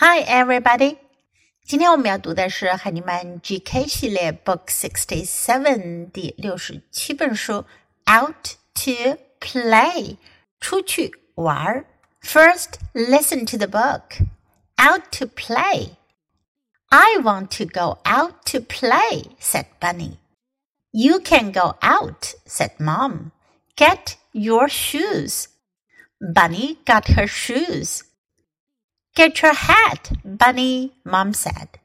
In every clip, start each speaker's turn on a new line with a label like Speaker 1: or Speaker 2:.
Speaker 1: Hi, everybody！今天我们要读的是海尼曼 GK 系列 Book Sixty Seven 第六十七本书《Out to Play》出去玩儿。First, listen to the book. Out to play. I want to go out to play, said Bunny. You can go out, said Mom. Get your shoes. Bunny got her shoes. Get your hat, Bunny, Mom said.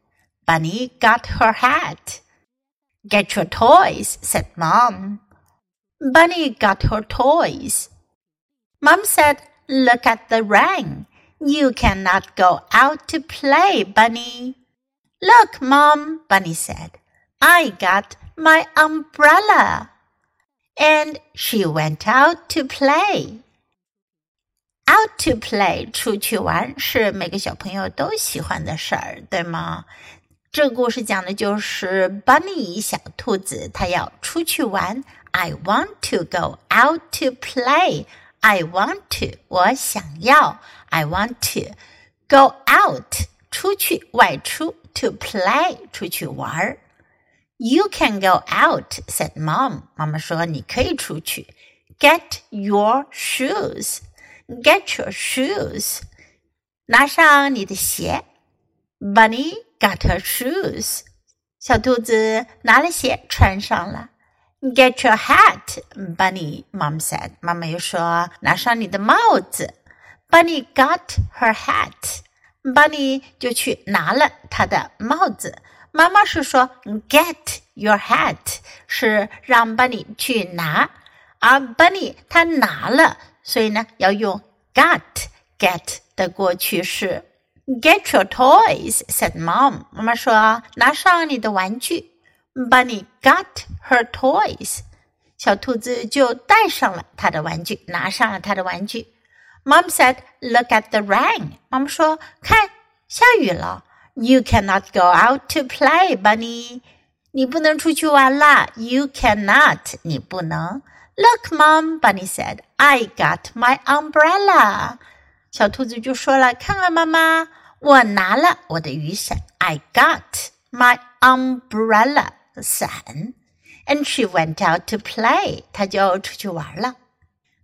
Speaker 1: Bunny got her hat. Get your toys, said Mom. Bunny got her toys. Mom said, Look at the rain. You cannot go out to play, Bunny. Look, Mom, Bunny said. I got my umbrella. And she went out to play. Out to play，出去玩是每个小朋友都喜欢的事儿，对吗？这个故事讲的就是 Bunny 小兔子，它要出去玩。I want to go out to play. I want to，我想要。I want to go out，出去外出，to play，出去玩儿。You can go out，said mom。妈妈说你可以出去。Get your shoes。 Get your shoes，拿上你的鞋。Bunny got her shoes，小兔子拿了鞋穿上了。Get your hat，Bunny mom said，妈妈又说拿上你的帽子。Bunny got her hat，Bunny 就去拿了她的帽子。妈妈是说 get your hat，是让 Bunny 去拿，而 Bunny 他拿了。所以呢，要用 got get 的过去式。Get your toys," said Mom. 妈妈说：“拿上你的玩具。” Bunny got her toys. 小兔子就带上了它的玩具，拿上了它的玩具。Mom said, "Look at the rain." 妈妈说：“看，下雨了。” You cannot go out to play, Bunny. 你不能出去玩啦。You cannot. 你不能。Look, Mom, Bunny said, I got my umbrella. 小兔子就说了：“看看，妈妈，我拿了我的雨伞。I got my umbrella 伞。” And she went out to play. 她就出去玩了。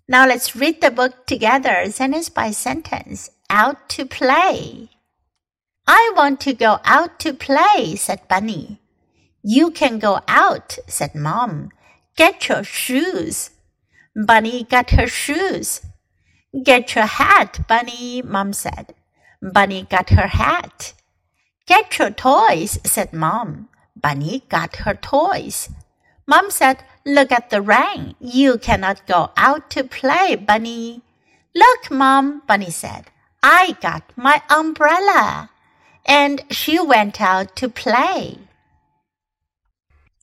Speaker 1: Now let's read the book together, sentence by sentence. Out to play. I want to go out to play, said Bunny. You can go out, said Mom. Get your shoes. Bunny got her shoes. Get your hat, Bunny, Mom said. Bunny got her hat. Get your toys, said Mom. Bunny got her toys. Mom said, Look at the rain. You cannot go out to play, Bunny. Look, Mom, Bunny said. I got my umbrella. And she went out to play.